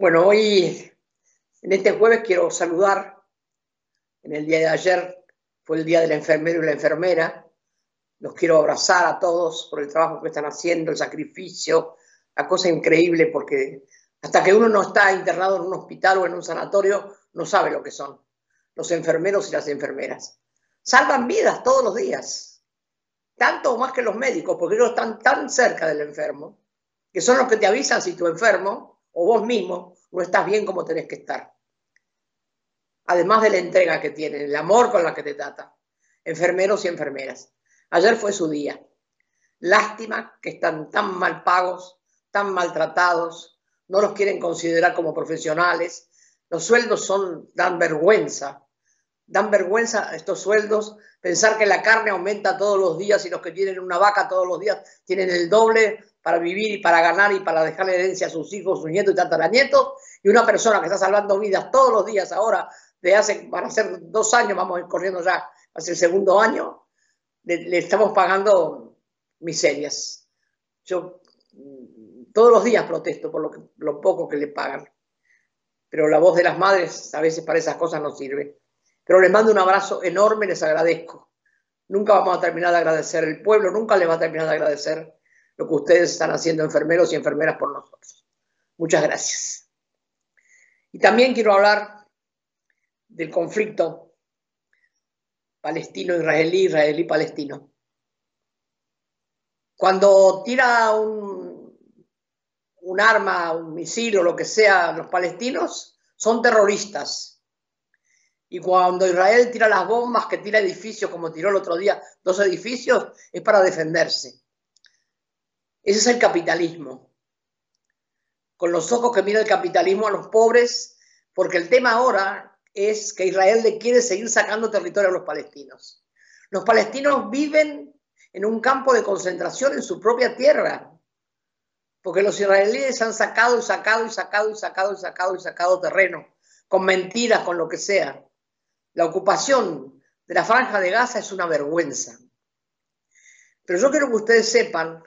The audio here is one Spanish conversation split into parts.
Bueno, hoy, en este jueves, quiero saludar. En el día de ayer fue el día del enfermero y la enfermera. Los quiero abrazar a todos por el trabajo que están haciendo, el sacrificio, la cosa increíble, porque hasta que uno no está internado en un hospital o en un sanatorio, no sabe lo que son los enfermeros y las enfermeras. Salvan vidas todos los días, tanto o más que los médicos, porque ellos están tan cerca del enfermo, que son los que te avisan si tu enfermo o vos mismo no estás bien como tenés que estar. Además de la entrega que tienen, el amor con la que te trata, enfermeros y enfermeras. Ayer fue su día. Lástima que están tan mal pagos, tan maltratados, no los quieren considerar como profesionales. Los sueldos son, dan vergüenza. Dan vergüenza estos sueldos, pensar que la carne aumenta todos los días y los que tienen una vaca todos los días tienen el doble para vivir y para ganar y para dejarle herencia a sus hijos, sus nietos y tataranietos, y una persona que está salvando vidas todos los días ahora, de hace, van a ser dos años, vamos corriendo ya, hace el segundo año, le, estamos pagando miserias. Yo mm, todos los días protesto por lo, lo poco que le pagan, pero la voz de las madres a veces para esas cosas no sirve. Pero les mando un abrazo enorme, les agradezco. Nunca vamos a terminar de agradecer, el pueblo nunca les va a terminar de agradecer lo que ustedes están haciendo enfermeros y enfermeras por nosotros. Muchas gracias. Y también quiero hablar del conflicto palestino-israelí, israelí-palestino. Cuando tira un, arma, un misil o lo que sea los palestinos, son terroristas. Y cuando Israel tira las bombas, que tira edificios, como tiró el otro día dos edificios, es para defenderse. Ese es el capitalismo. Con los ojos que mira el capitalismo a los pobres, porque el tema ahora es que Israel le quiere seguir sacando territorio a los palestinos. Los palestinos viven en un campo de concentración en su propia tierra, porque los israelíes han sacado y sacado y sacado y sacado y sacado y sacado terreno, con mentiras, con lo que sea. La ocupación de la franja de Gaza es una vergüenza. Pero yo quiero que ustedes sepan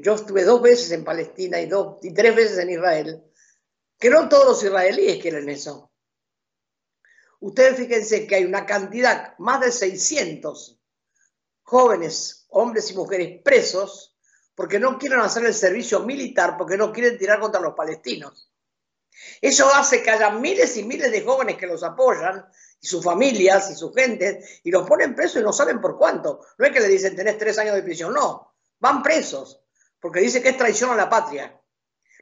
yo estuve dos veces en Palestina y, dos, y tres veces en Israel, que no todos los israelíes quieren eso. Ustedes fíjense que hay una cantidad, más de 600 jóvenes, hombres y mujeres presos, porque no quieren hacer el servicio militar, porque no quieren tirar contra los palestinos. Eso hace que haya miles y miles de jóvenes que los apoyan, y sus familias y su gente, y los ponen presos y no saben por cuánto. No es que le dicen tenés tres años de prisión, no, van presos porque dice que es traición a la patria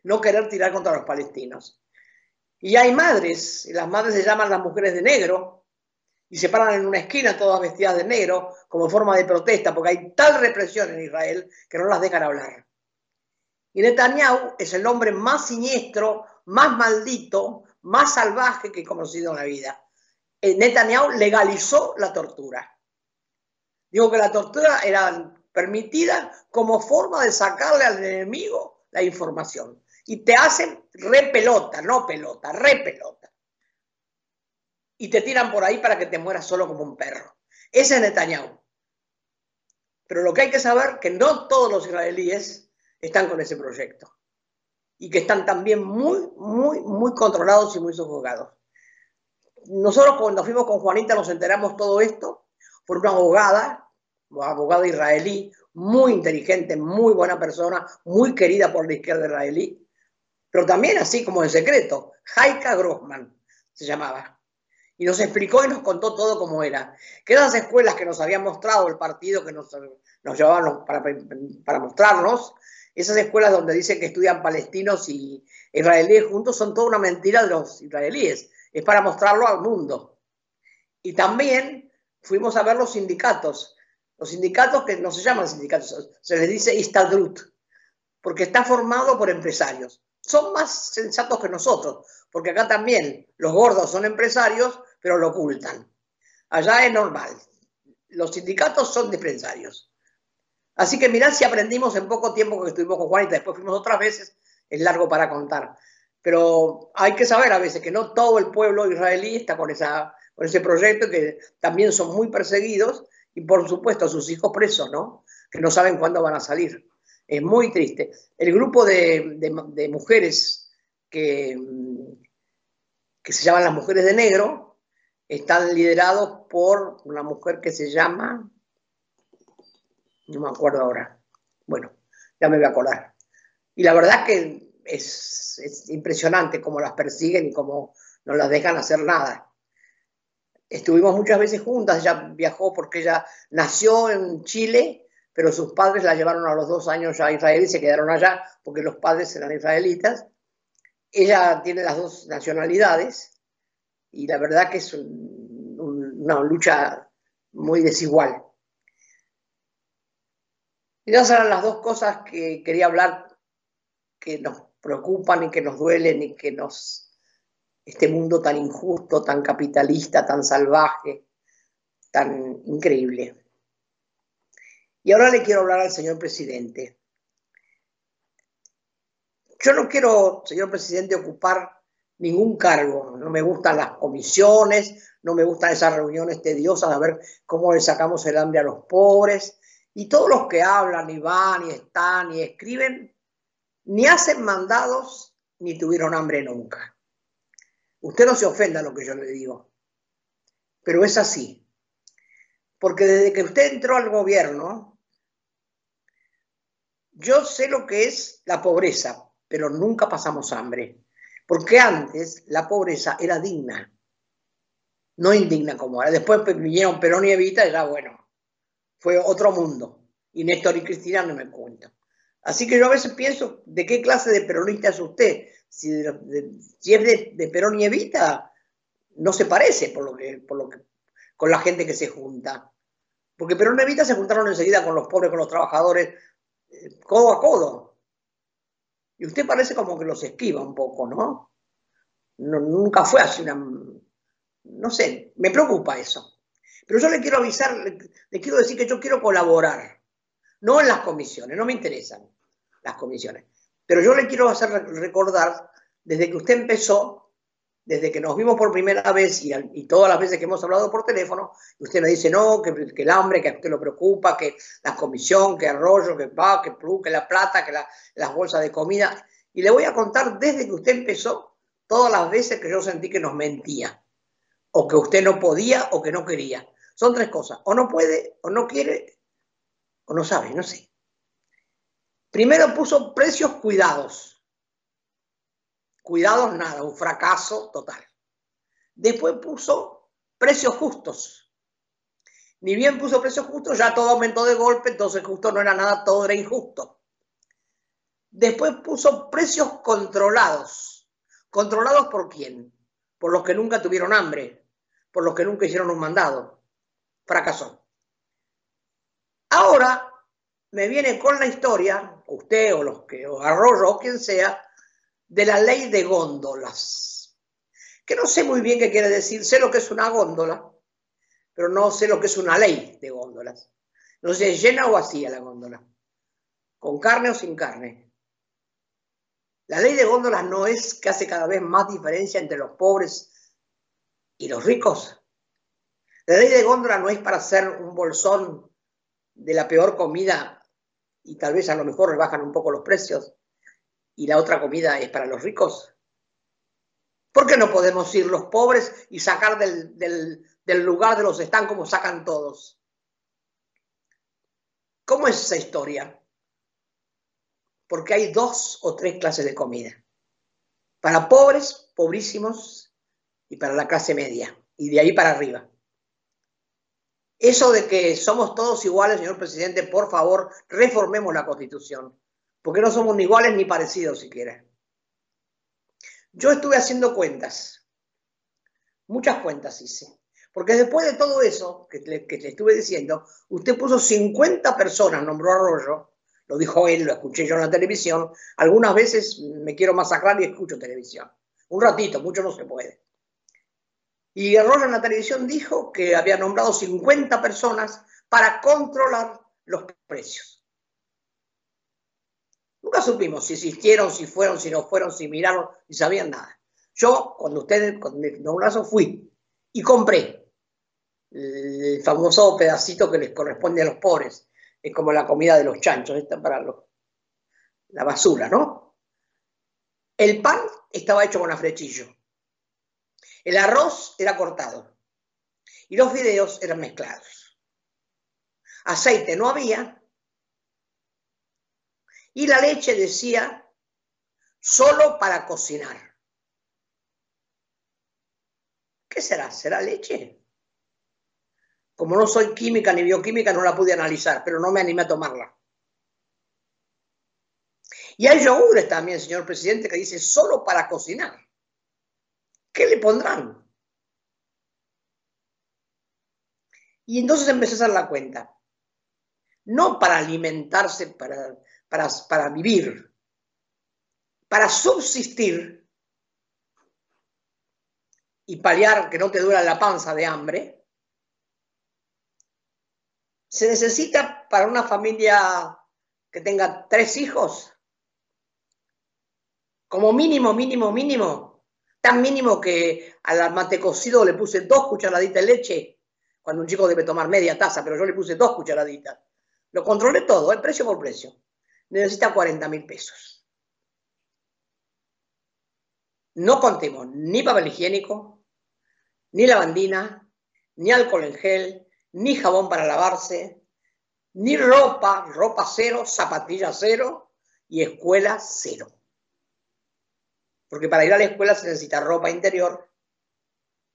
no querer tirar contra los palestinos. Y hay madres, y las madres se llaman las mujeres de negro, y se paran en una esquina todas vestidas de negro como forma de protesta, porque hay tal represión en Israel que no las dejan hablar. Y Netanyahu es el hombre más siniestro, más maldito, más salvaje que he conocido en la vida. Eh, Netanyahu legalizó la tortura. Digo que la tortura era permitida como forma de sacarle al enemigo la información. Y te hacen repelota, no pelota, repelota. Y te tiran por ahí para que te mueras solo como un perro. Ese es Netanyahu. Pero lo que hay que saber que no todos los israelíes están con ese proyecto. Y que están también muy, muy, muy controlados y muy sofocados. Nosotros cuando fuimos con Juanita nos enteramos todo esto por una abogada abogado israelí, muy inteligente, muy buena persona, muy querida por la izquierda israelí, pero también así como en secreto, Haika Grossman se llamaba. Y nos explicó y nos contó todo cómo era. Que esas escuelas que nos había mostrado el partido que nos, nos llevaban para, para mostrarnos, esas escuelas donde dicen que estudian palestinos y israelíes juntos son toda una mentira de los israelíes. Es para mostrarlo al mundo. Y también fuimos a ver los sindicatos los sindicatos que no se llaman sindicatos, se les dice Istadrut, porque está formado por empresarios. Son más sensatos que nosotros, porque acá también los gordos son empresarios, pero lo ocultan. Allá es normal. Los sindicatos son de empresarios. Así que mirad si aprendimos en poco tiempo que estuvimos con Juanita, después fuimos otras veces, es largo para contar. Pero hay que saber a veces que no todo el pueblo israelí está con, esa, con ese proyecto, que también son muy perseguidos y por supuesto sus hijos presos, ¿no? Que no saben cuándo van a salir. Es muy triste. El grupo de, mujeres que, que se llaman las mujeres de negro, están liderados por una mujer que se llama, no me acuerdo ahora, bueno, ya me voy a acordar. Y la verdad que es, es impresionante cómo las persiguen y cómo no las dejan hacer nada. Estuvimos muchas veces juntas, ella viajó porque ella nació en Chile, pero sus padres la llevaron a los dos años a Israel y se quedaron allá porque los padres eran israelitas. Ella tiene las dos nacionalidades y la verdad que es una lucha muy desigual. Y esas eran las dos cosas que quería hablar que nos preocupan y que nos duelen y que nos este mundo tan injusto, tan capitalista, tan salvaje, tan increíble. Y ahora le quiero hablar al señor presidente. Yo no quiero, señor presidente, ocupar ningún cargo. No me gustan las comisiones, no me gustan esas reuniones tediosas de ver cómo le sacamos el hambre a los pobres. Y todos los que hablan y van y están y escriben, ni hacen mandados ni tuvieron hambre nunca. Usted no se ofenda a lo que yo le digo, pero es así. Porque desde que usted entró al gobierno, yo sé lo que es la pobreza, pero nunca pasamos hambre. Porque antes la pobreza era digna, no indigna como ahora. Después vinieron Perón y Evita y ya bueno, fue otro mundo. Y Néstor y Cristina no me cuento. Así que yo a veces pienso, ¿de qué clase de peronista es usted? Si, es de, Perón y Evita, no se parece por lo que, con la gente que se junta. Porque Perón y Evita se juntaron enseguida con los pobres, con los trabajadores, eh, codo a codo. Y usted parece como que los esquiva un poco, ¿no? nunca fue así una... No sé, me preocupa eso. Pero yo le quiero avisar, le quiero decir que yo quiero colaborar no en las comisiones, no me interesan las comisiones. Pero yo le quiero hacer recordar, desde que usted empezó, desde que nos vimos por primera vez y, todas las veces que hemos hablado por teléfono, usted me dice no, que, el hambre, que a usted lo preocupa, que la comisión, que arroyo, que va, que que la plata, que las bolsas de comida. Y le voy a contar desde que usted empezó todas las veces que yo sentí que nos mentía, o que usted no podía o que no quería. Son tres cosas, o no puede, o no quiere, o no sabe, no sé. Primero puso precios cuidados. Cuidados nada, un fracaso total. Después puso precios justos. Ni bien puso precios justos, ya todo aumentó de golpe, entonces justo no era nada, todo era injusto. Después puso precios controlados. ¿Controlados por quién? Por los que nunca tuvieron hambre, por los que nunca hicieron un mandado. Fracasó. Ahora me viene con la historia, usted o los que, o Arroyo o quien sea, de la ley de góndolas. Que no sé muy bien qué quiere decir, sé lo que es una góndola, pero no sé lo que es una ley de góndolas. No sé, llena o vacía la góndola, con carne o sin carne. La ley de góndolas no es que hace cada vez más diferencia entre los pobres y los ricos. La ley de góndola no es para hacer un bolsón de la peor comida y tal vez a lo mejor rebajan un poco los precios y la otra comida es para los ricos? ¿Por qué no podemos ir los pobres y sacar del, lugar de los están como sacan todos? ¿Cómo es esa historia? Porque hay dos o tres clases de comida. Para pobres, pobrísimos, y para la clase media, y de ahí para arriba. Eso de que somos todos iguales, señor presidente, por favor, reformemos la constitución, porque no somos ni iguales ni parecidos siquiera. Yo estuve haciendo cuentas, muchas cuentas hice, porque después de todo eso que le, estuve diciendo, usted puso 50 personas, nombró Arroyo, lo dijo él, lo escuché yo en la televisión, algunas veces me quiero masacrar y escucho televisión. Un ratito, mucho no se puede. Y Arroyo en la televisión dijo que había nombrado 50 personas para controlar los precios. Nunca supimos si existieron, si fueron, si no fueron, si miraron, ni sabían nada. Yo, cuando ustedes, cuando me nombraron, fui y compré el famoso pedacito que les corresponde a los pobres. Es como la comida de los chanchos, esta para los, la basura, ¿no? El pan estaba hecho con afrechillo. El arroz era cortado. Y los fideos eran mezclados. Aceite no había. Y la leche decía solo para cocinar. ¿Qué será? ¿Será leche? Como no soy química ni bioquímica, no la pude analizar, pero no me animé a tomarla. Y hay yogures también, señor presidente, que dice solo para cocinar. ¿Qué le pondrán? Y entonces empecé a hacer la cuenta. No para alimentarse, para, para, para vivir, para subsistir y paliar que no te duela la panza de hambre, se necesita para una familia que tenga tres hijos, como mínimo, mínimo, mínimo, tan mínimo que al mate cocido le puse dos cucharaditas de leche, cuando un chico debe tomar media taza, pero yo le puse dos cucharaditas. Lo controlé todo, el precio por precio. Necesita 40 mil pesos. No contemos ni papel higiénico, ni lavandina, ni alcohol en gel, ni jabón para lavarse, ni ropa, ropa cero, zapatillas cero y escuela cero. Porque para ir a la escuela se necesita ropa interior,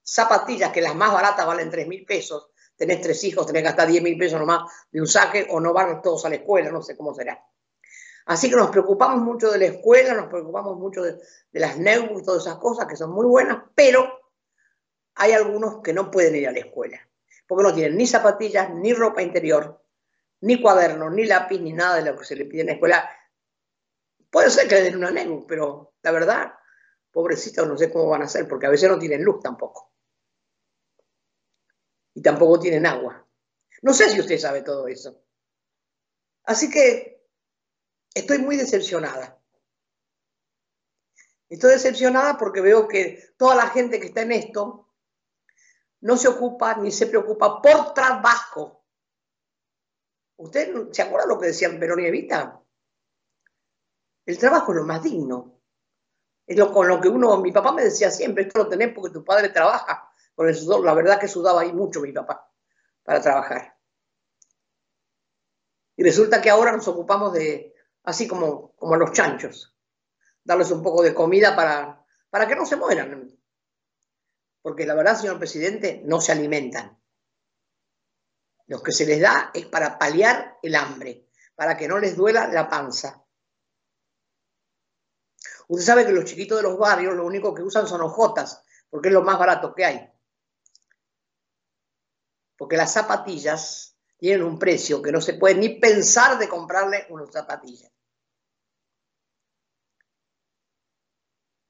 zapatillas que las más baratas valen 3 mil pesos, tenés tres hijos, tenés que gastar 10 mil pesos nomás de un saque o no van todos a la escuela, no sé cómo será. Así que nos preocupamos mucho de la escuela, nos preocupamos mucho de, las NEU y todas esas cosas que son muy buenas, pero hay algunos que no pueden ir a la escuela, porque no tienen ni zapatillas, ni ropa interior, ni cuadernos, ni lápiz, ni nada de lo que se le pide en la escuela. Puede ser que le den una NEU, pero la verdad, pobrecitos, no sé cómo van a hacer, porque a veces no tienen luz tampoco. Y tampoco tienen agua. No sé si usted sabe todo eso. Así que estoy muy decepcionada. Estoy decepcionada porque veo que toda la gente que está en esto no se ocupa ni se preocupa por trabajo. ¿Usted se acuerda lo que decían Perón y Evita? El trabajo es lo más digno. Es lo con lo que uno, mi papá me decía siempre, esto lo tenés porque tu padre trabaja. Con el la verdad que sudaba ahí mucho mi papá para trabajar. Y resulta que ahora nos ocupamos de, así como, como los chanchos, darles un poco de comida para, para que no se mueran. Porque la verdad, señor presidente, no se alimentan. Lo que se les da es para paliar el hambre, para que no les duela la panza. Usted sabe que los chiquitos de los barrios lo único que usan son hojotas, porque es lo más barato que hay. Porque las zapatillas tienen un precio que no se puede ni pensar de comprarle unas zapatillas.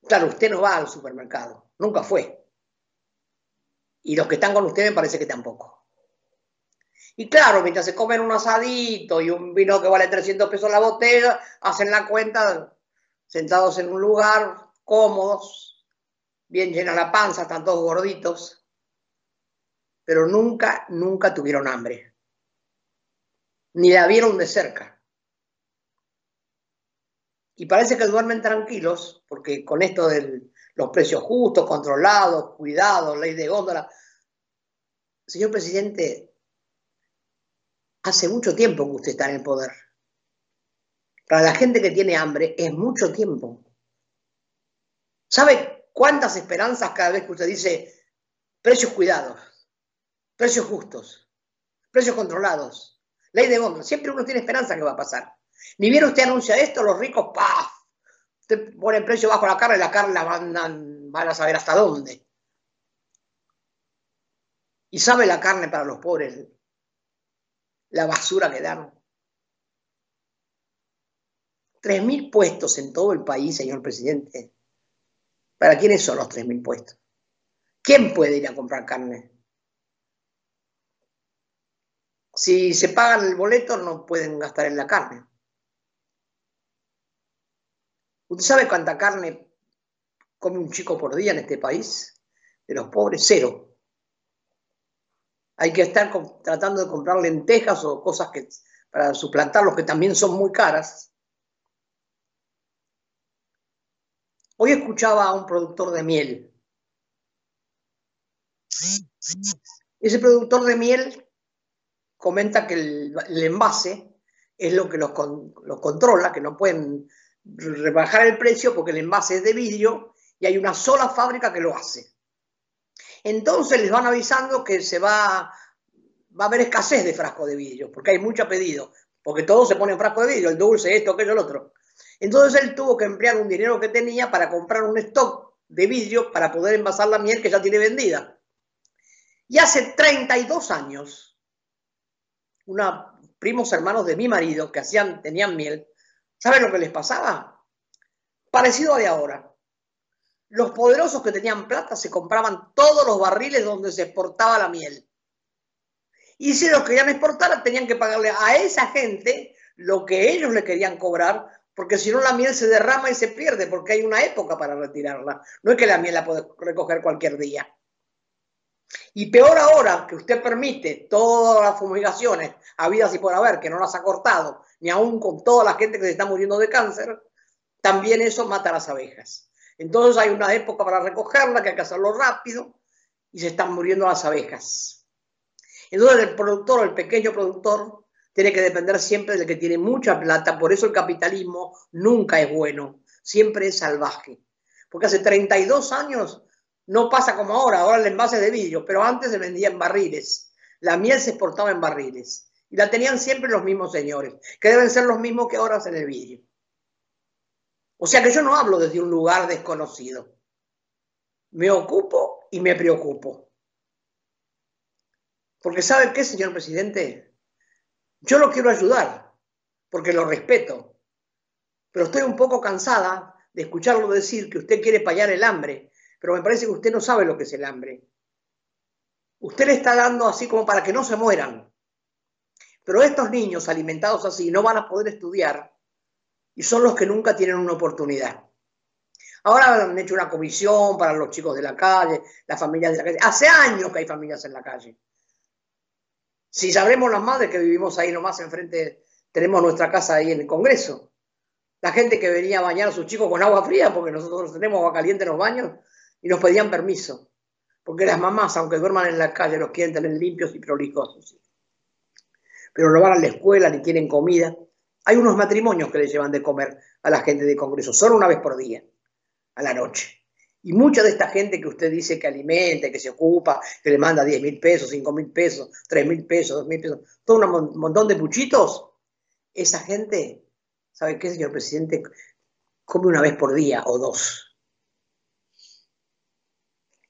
Claro, usted no va al supermercado, nunca fue. Y los que están con usted me parece que tampoco. Y claro, mientras se comen un asadito y un vino que vale 300 pesos la botella, hacen la cuenta sentados en un lugar, cómodos, bien llena la panza, están todos gorditos, pero nunca, nunca tuvieron hambre. Ni la vieron de cerca. Y parece que duermen tranquilos, porque con esto de los precios justos, controlados, cuidados, ley de góndola. Señor presidente, hace mucho tiempo que usted está en el poder. Para la gente que tiene hambre es mucho tiempo. ¿Sabe cuántas esperanzas cada vez que usted dice precios cuidados, precios justos, precios controlados, ley de góndola? Siempre uno tiene esperanza que va a pasar. Ni bien usted anuncia esto, los ricos, ¡paf! Pone el precio bajo la carne y la carne la van, van a saber hasta dónde. Y sabe la carne para los pobres, la basura que dan. Tres mil puestos en todo el país, señor presidente. ¿Para quiénes son los tres mil puestos? ¿Quién puede ir a comprar carne? Si se pagan el boleto, no pueden gastar en la carne. ¿Usted sabe cuánta carne come un chico por día en este país? De los pobres, cero. Hay que estar tratando de comprar lentejas o cosas que, para suplantarlos que también son muy caras. Hoy escuchaba a un productor de miel. Ese productor de miel comenta que el, envase es lo que los, controla, que no pueden rebajar el precio porque el envase es de vidrio y hay una sola fábrica que lo hace. Entonces les van avisando que se va, va a haber escasez de frasco de vidrio, porque hay mucho pedido, porque todo se pone en frasco de vidrio, el dulce, esto, aquello, el otro. Entonces él tuvo que emplear un dinero que tenía para comprar un stock de vidrio para poder envasar la miel que ya tiene vendida. Y hace 32 años, unos primos hermanos de mi marido que hacían, tenían miel, ¿saben lo que les pasaba? Parecido a de ahora. Los poderosos que tenían plata se compraban todos los barriles donde se exportaba la miel. Y si los querían exportar, tenían que pagarle a esa gente lo que ellos le querían cobrar porque si no la miel se derrama y se pierde, porque hay una época para retirarla. No es que la miel la puede recoger cualquier día. Y peor ahora que usted permite todas las fumigaciones habidas y por haber, que no las ha cortado, ni aún con toda la gente que se está muriendo de cáncer, también eso mata a las abejas. Entonces hay una época para recogerla, que hay que hacerlo rápido, y se están muriendo las abejas. Entonces el productor, el pequeño productor, tiene que depender siempre del que tiene mucha plata, por eso el capitalismo nunca es bueno, siempre es salvaje. Porque hace 32 años no pasa como ahora, ahora el envase de vidrio, pero antes se vendía en barriles. La miel se exportaba en barriles y la tenían siempre los mismos señores, que deben ser los mismos que ahora hacen el vidrio. O sea que yo no hablo desde un lugar desconocido. Me ocupo y me preocupo. Porque ¿sabe qué, señor presidente? Yo lo quiero ayudar, porque lo respeto, pero estoy un poco cansada de escucharlo decir que usted quiere payar el hambre, pero me parece que usted no sabe lo que es el hambre. Usted le está dando así como para que no se mueran. Pero estos niños alimentados así no van a poder estudiar y son los que nunca tienen una oportunidad. Ahora han hecho una comisión para los chicos de la calle, las familias de la calle. Hace años que hay familias en la calle. Si sabremos las madres que vivimos ahí nomás enfrente, tenemos nuestra casa ahí en el Congreso. La gente que venía a bañar a sus chicos con agua fría, porque nosotros tenemos agua caliente en los baños, y nos pedían permiso. Porque las mamás, aunque duerman en la calle, los quieren tener limpios y prolijos. Pero no van a la escuela ni tienen comida. Hay unos matrimonios que le llevan de comer a la gente de Congreso, solo una vez por día, a la noche. Y mucha de esta gente que usted dice que alimenta, que se ocupa, que le manda 10 mil pesos, 5 mil pesos, 3 mil pesos, 2 mil pesos, todo un montón de puchitos, esa gente, ¿sabe qué, señor presidente? Come una vez por día o dos.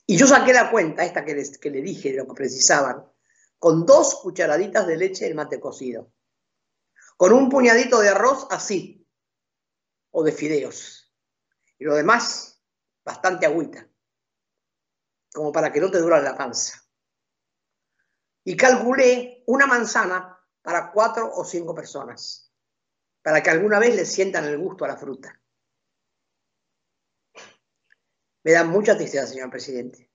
Y yo saqué la cuenta, esta que, que le dije, de lo que precisaban, con dos cucharaditas de leche de mate cocido, con un puñadito de arroz así, o de fideos. Y lo demás, bastante agüita, como para que no te dura la panza. Y calculé una manzana para cuatro o cinco personas, para que alguna vez le sientan el gusto a la fruta. Me da mucha tristeza, señor presidente.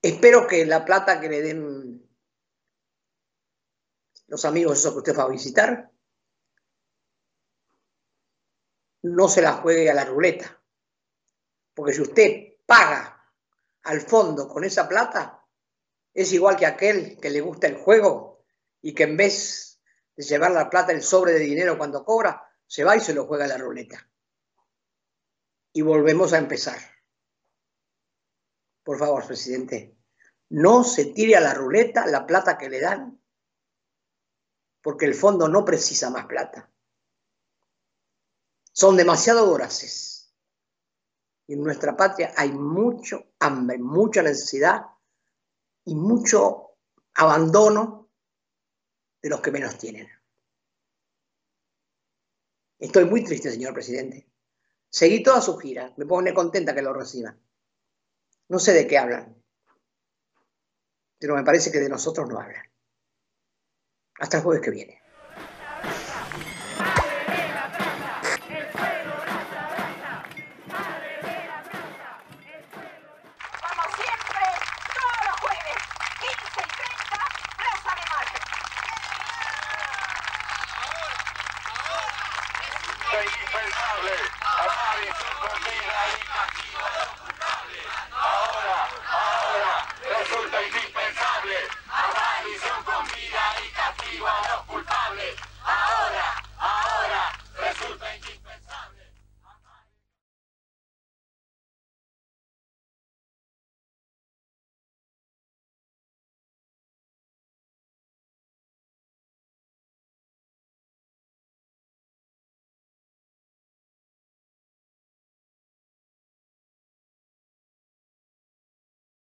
Espero que la plata que le den los amigos esos que usted va a visitar no se la juegue a la ruleta. Porque si usted paga al fondo con esa plata, es igual que aquel que le gusta el juego y que en vez de llevar la plata el sobre de dinero cuando cobra, se va y se lo juega a la ruleta. Y volvemos a empezar. Por favor, presidente, no se tire a la ruleta la plata que le dan, porque el fondo no precisa más plata. Son demasiado voraces en nuestra patria hay mucho hambre, mucha necesidad y mucho abandono de los que menos tienen. Estoy muy triste, señor presidente. Seguí toda su gira. Me pone contenta que lo reciban. No sé de qué hablan, pero me parece que de nosotros no hablan. Hasta el jueves que viene. justa e impensable. Amar es vida y castigo Ahora, ahora, resulta indispensable.